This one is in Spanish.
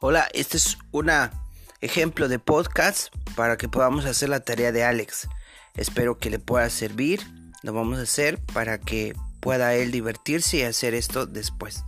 Hola, este es un ejemplo de podcast para que podamos hacer la tarea de Alex. Espero que le pueda servir. Lo vamos a hacer para que pueda él divertirse y hacer esto después.